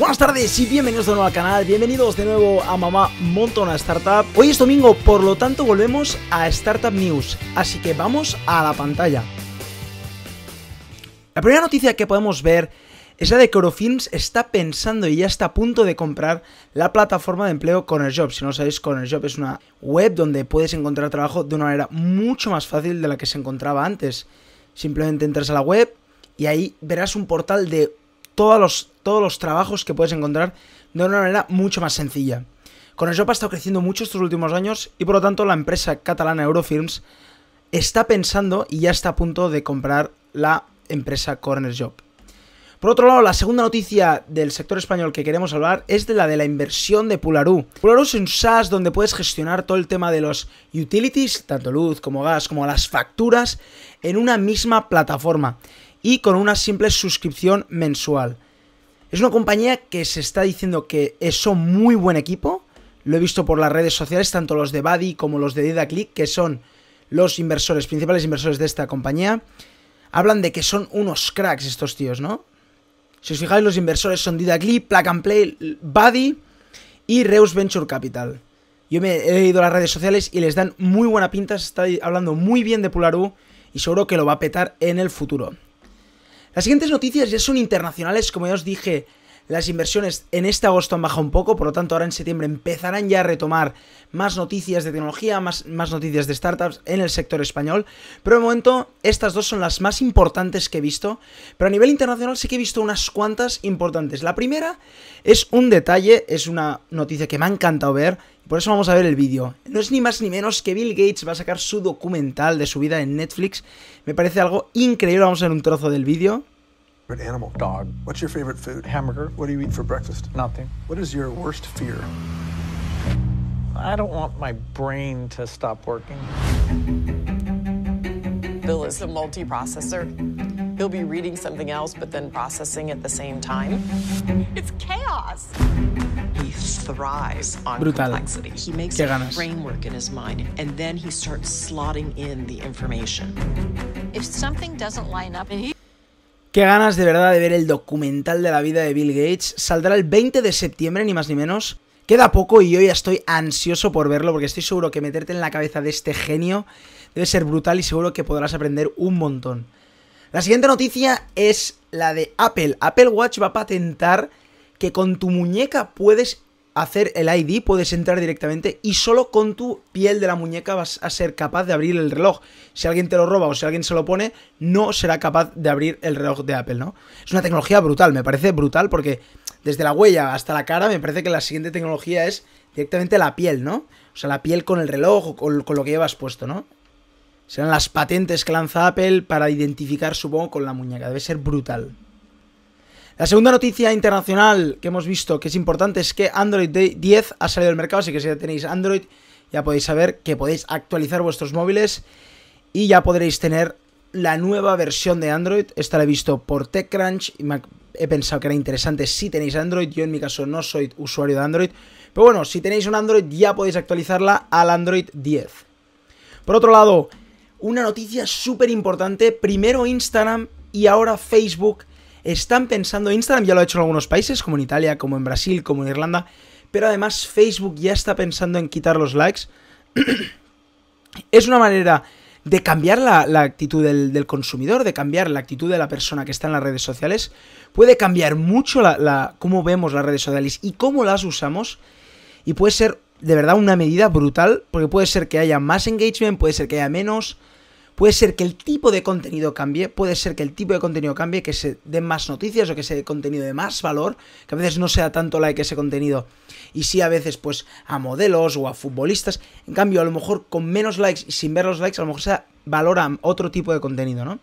Buenas tardes y bienvenidos de nuevo al canal, bienvenidos de nuevo a Mamá Montona Startup. Hoy es domingo, por lo tanto volvemos a Startup News, así que vamos a la pantalla. La primera noticia que podemos ver es la de que Eurofilms está pensando y ya está a punto de comprar la plataforma de empleo Job. Si no lo sabéis, Job es una web donde puedes encontrar trabajo de una manera mucho más fácil de la que se encontraba antes. Simplemente entras a la web y ahí verás un portal de todos los, todos los trabajos que puedes encontrar de una manera mucho más sencilla. Job ha estado creciendo mucho estos últimos años y por lo tanto la empresa catalana Eurofilms está pensando y ya está a punto de comprar la empresa Job. Por otro lado, la segunda noticia del sector español que queremos hablar es de la de la inversión de Pularú. Pularú es un SaaS donde puedes gestionar todo el tema de los utilities, tanto luz como gas, como las facturas, en una misma plataforma y con una simple suscripción mensual. Es una compañía que se está diciendo que son muy buen equipo. Lo he visto por las redes sociales, tanto los de Buddy como los de DidaClick, que son los inversores, principales inversores de esta compañía. Hablan de que son unos cracks estos tíos, ¿no? Si os fijáis, los inversores son Didacli, Plug and Play, Buddy y Reus Venture Capital. Yo me he leído las redes sociales y les dan muy buena pinta, se está hablando muy bien de Pularú y seguro que lo va a petar en el futuro. Las siguientes noticias ya son internacionales, como ya os dije las inversiones en este agosto han bajado un poco, por lo tanto ahora en septiembre empezarán ya a retomar más noticias de tecnología, más, más noticias de startups en el sector español. Pero de momento estas dos son las más importantes que he visto, pero a nivel internacional sí que he visto unas cuantas importantes. La primera es un detalle, es una noticia que me ha encantado ver, por eso vamos a ver el vídeo. No es ni más ni menos que Bill Gates va a sacar su documental de su vida en Netflix. Me parece algo increíble, vamos a ver un trozo del vídeo. Animal? Dog. What's your favorite food? Hamburger. What do you eat for breakfast? Nothing. What is your worst fear? I don't want my brain to stop working. Bill is a multiprocessor. He'll be reading something else, but then processing at the same time. It's chaos. He thrives on Brutal. complexity. He makes Qué a ganas. framework in his mind, and then he starts slotting in the information. if something doesn't line up and he Qué ganas de verdad de ver el documental de la vida de Bill Gates. Saldrá el 20 de septiembre, ni más ni menos. Queda poco y yo ya estoy ansioso por verlo porque estoy seguro que meterte en la cabeza de este genio debe ser brutal y seguro que podrás aprender un montón. La siguiente noticia es la de Apple. Apple Watch va a patentar que con tu muñeca puedes hacer el ID, puedes entrar directamente y solo con tu piel de la muñeca vas a ser capaz de abrir el reloj. Si alguien te lo roba o si alguien se lo pone, no será capaz de abrir el reloj de Apple, ¿no? Es una tecnología brutal, me parece brutal porque desde la huella hasta la cara me parece que la siguiente tecnología es directamente la piel, ¿no? O sea, la piel con el reloj o con, lo que llevas puesto, ¿no? Serán las patentes que lanza Apple para identificar, supongo, con la muñeca. Debe ser brutal. La segunda noticia internacional que hemos visto que es importante es que Android 10 ha salido al mercado, así que si ya tenéis Android ya podéis saber que podéis actualizar vuestros móviles y ya podréis tener la nueva versión de Android. Esta la he visto por TechCrunch y he pensado que era interesante si tenéis Android. Yo en mi caso no soy usuario de Android, pero bueno, si tenéis un Android ya podéis actualizarla al Android 10. Por otro lado, una noticia súper importante. Primero Instagram y ahora Facebook están pensando, Instagram ya lo ha hecho en algunos países, como en Italia, como en Brasil, como en Irlanda, pero además Facebook ya está pensando en quitar los likes. es una manera de cambiar la, actitud del, del consumidor, de cambiar la actitud de la persona que está en las redes sociales. Puede cambiar mucho la, la- cómo vemos las redes sociales y cómo las usamos. Y puede ser de verdad una medida brutal, porque puede ser que haya más engagement, puede ser que haya menos, puede ser que el tipo de contenido cambie, puede ser que el tipo de contenido cambie, que se den más noticias o que sea contenido de más valor, que a veces no sea tanto like ese contenido, y sí a veces pues a modelos o a futbolistas, en cambio a lo mejor con menos likes y sin ver los likes, a lo mejor se valora otro tipo de contenido, ¿no?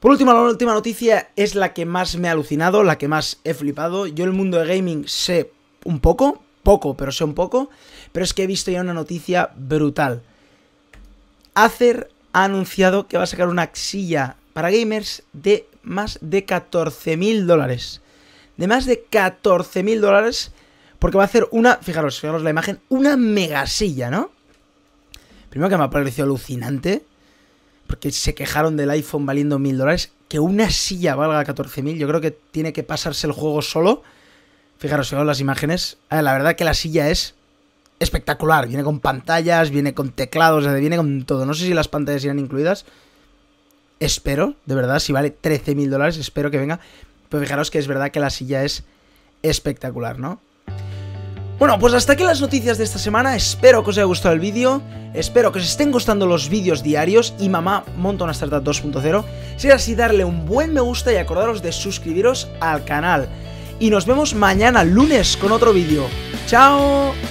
Por último, la última noticia es la que más me ha alucinado, la que más he flipado. Yo el mundo de gaming sé un poco, poco, pero sé un poco, pero es que he visto ya una noticia brutal. Acer ha anunciado que va a sacar una silla para gamers de más de 14.000 dólares. De más de 14.000 dólares, porque va a hacer una, fijaros, fijaros la imagen, una mega silla, ¿no? Primero que me ha parecido alucinante, porque se quejaron del iPhone valiendo 1.000 dólares, que una silla valga 14.000, yo creo que tiene que pasarse el juego solo. Fijaros, fijaros las imágenes. A la verdad que la silla es espectacular. Viene con pantallas, viene con teclados, viene con todo. No sé si las pantallas irán incluidas. Espero, de verdad, si vale 13 mil dólares, espero que venga. Pero fijaros que es verdad que la silla es espectacular, ¿no? Bueno, pues hasta aquí las noticias de esta semana. Espero que os haya gustado el vídeo. Espero que os estén gustando los vídeos diarios. Y mamá monta una startup 2.0. Si es así, darle un buen me gusta y acordaros de suscribiros al canal. Y nos vemos mañana, lunes, con otro vídeo. ¡Chao!